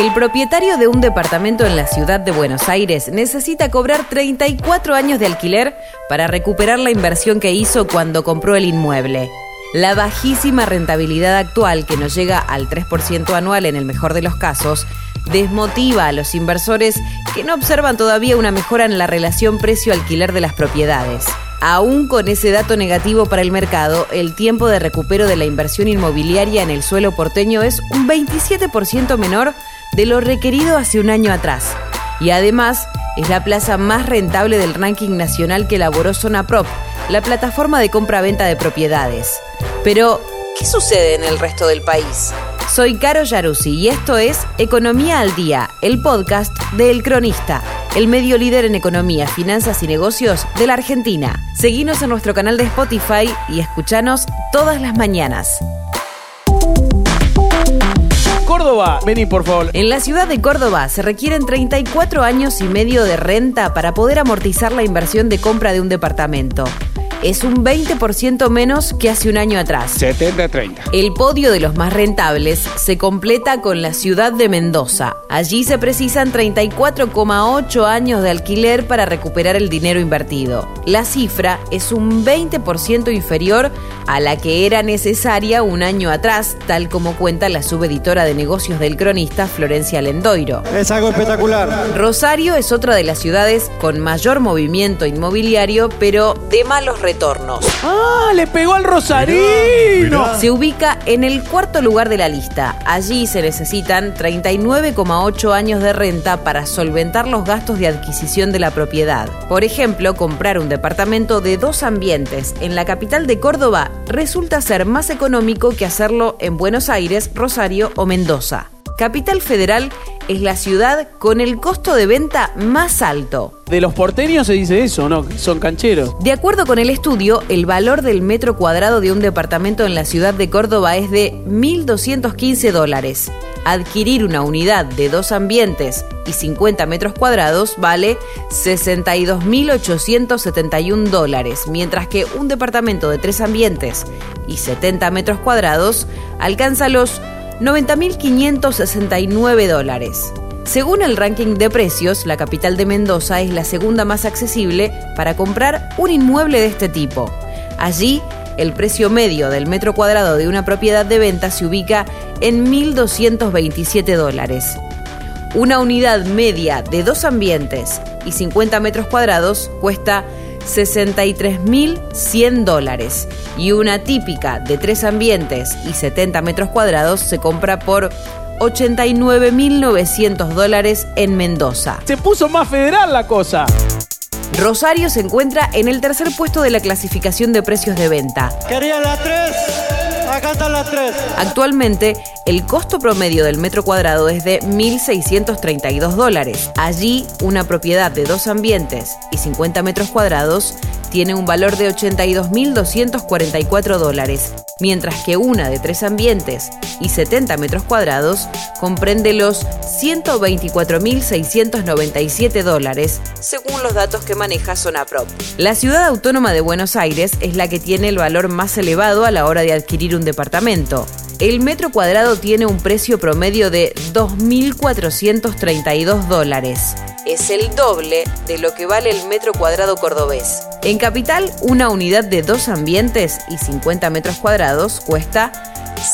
El propietario de un departamento en la ciudad de Buenos Aires necesita cobrar 34 años de alquiler para recuperar la inversión que hizo cuando compró el inmueble. La bajísima rentabilidad actual, que nos llega al 3% anual en el mejor de los casos, desmotiva a los inversores que no observan todavía una mejora en la relación precio-alquiler de las propiedades. Aún con ese dato negativo para el mercado, el tiempo de recupero de la inversión inmobiliaria en el suelo porteño es un 27% menor de lo requerido hace un año atrás. Y además, es la plaza más rentable del ranking nacional que elaboró Zona Prop, la plataforma de compra-venta de propiedades. Pero, ¿qué sucede en el resto del país? Soy Caro Yaruzzi y esto es Economía al Día, el podcast de El Cronista, el medio líder en economía, finanzas y negocios de la Argentina. Seguinos en nuestro canal de Spotify y escuchanos todas las mañanas. Córdoba, vení por favor. En la ciudad de Córdoba se requieren 34 años y medio de renta para poder amortizar la inversión de compra de un departamento es un 20% menos que hace un año atrás. 70-30. El podio de los más rentables se completa con la ciudad de Mendoza. Allí se precisan 34,8 años de alquiler para recuperar el dinero invertido. La cifra es un 20% inferior a la que era necesaria un año atrás, tal como cuenta la subeditora de negocios del cronista Florencia Lendoiro. Es algo espectacular. Rosario es otra de las ciudades con mayor movimiento inmobiliario, pero de malos resultados ¡Ah! ¡Le pegó al Rosarino! Se ubica en el cuarto lugar de la lista. Allí se necesitan 39,8 años de renta para solventar los gastos de adquisición de la propiedad. Por ejemplo, comprar un departamento de dos ambientes en la capital de Córdoba resulta ser más económico que hacerlo en Buenos Aires, Rosario o Mendoza. Capital Federal es la ciudad con el costo de venta más alto. De los porteños se dice eso, ¿no? Son cancheros. De acuerdo con el estudio, el valor del metro cuadrado de un departamento en la ciudad de Córdoba es de 1.215 dólares. Adquirir una unidad de dos ambientes y 50 metros cuadrados vale 62.871 dólares, mientras que un departamento de tres ambientes y 70 metros cuadrados alcanza los 90.569 dólares. Según el ranking de precios, la capital de Mendoza es la segunda más accesible para comprar un inmueble de este tipo. Allí, el precio medio del metro cuadrado de una propiedad de venta se ubica en 1.227 dólares. Una unidad media de dos ambientes y 50 metros cuadrados cuesta 63.100 dólares y una típica de tres ambientes y 70 metros cuadrados se compra por 89.900 dólares en Mendoza. Se puso más federal la cosa. Rosario se encuentra en el tercer puesto de la clasificación de precios de venta. Quería la 3. Acá están las tres. Actualmente, el costo promedio del metro cuadrado es de 1.632 dólares. Allí, una propiedad de dos ambientes y 50 metros cuadrados tiene un valor de 82.244 dólares, mientras que una de tres ambientes y 70 metros cuadrados comprende los 124.697 dólares, según los datos que maneja Zonaprop. La ciudad autónoma de Buenos Aires es la que tiene el valor más elevado a la hora de adquirir un departamento. El metro cuadrado tiene un precio promedio de 2.432 dólares. Es el doble de lo que vale el metro cuadrado cordobés. En Capital, una unidad de dos ambientes y 50 metros cuadrados cuesta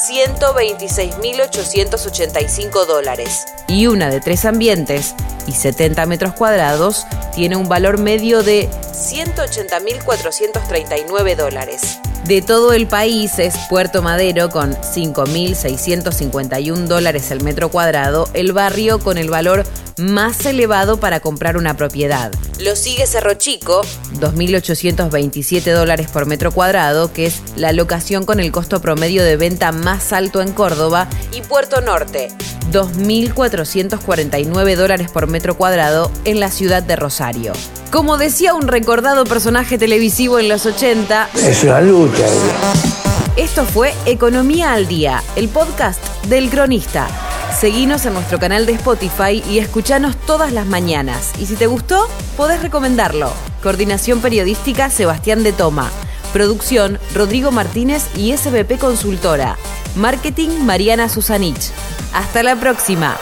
126.885 dólares. Y una de tres ambientes y 70 metros cuadrados tiene un valor medio de 180.439 dólares. De todo el país es Puerto Madero con 5.651 dólares el metro cuadrado, el barrio con el valor más elevado para comprar una propiedad. Lo sigue Cerro Chico, 2.827 dólares por metro cuadrado, que es la locación con el costo promedio de venta más alto en Córdoba, y Puerto Norte, 2.449 dólares por metro cuadrado en la ciudad de Rosario. Como decía un recordado personaje televisivo en los 80, es una lucha. Esto fue Economía al Día, el podcast del cronista. Seguinos en nuestro canal de Spotify y escuchanos todas las mañanas. Y si te gustó, podés recomendarlo. Coordinación Periodística Sebastián de Toma. Producción Rodrigo Martínez y SBP Consultora. Marketing Mariana Susanich. Hasta la próxima.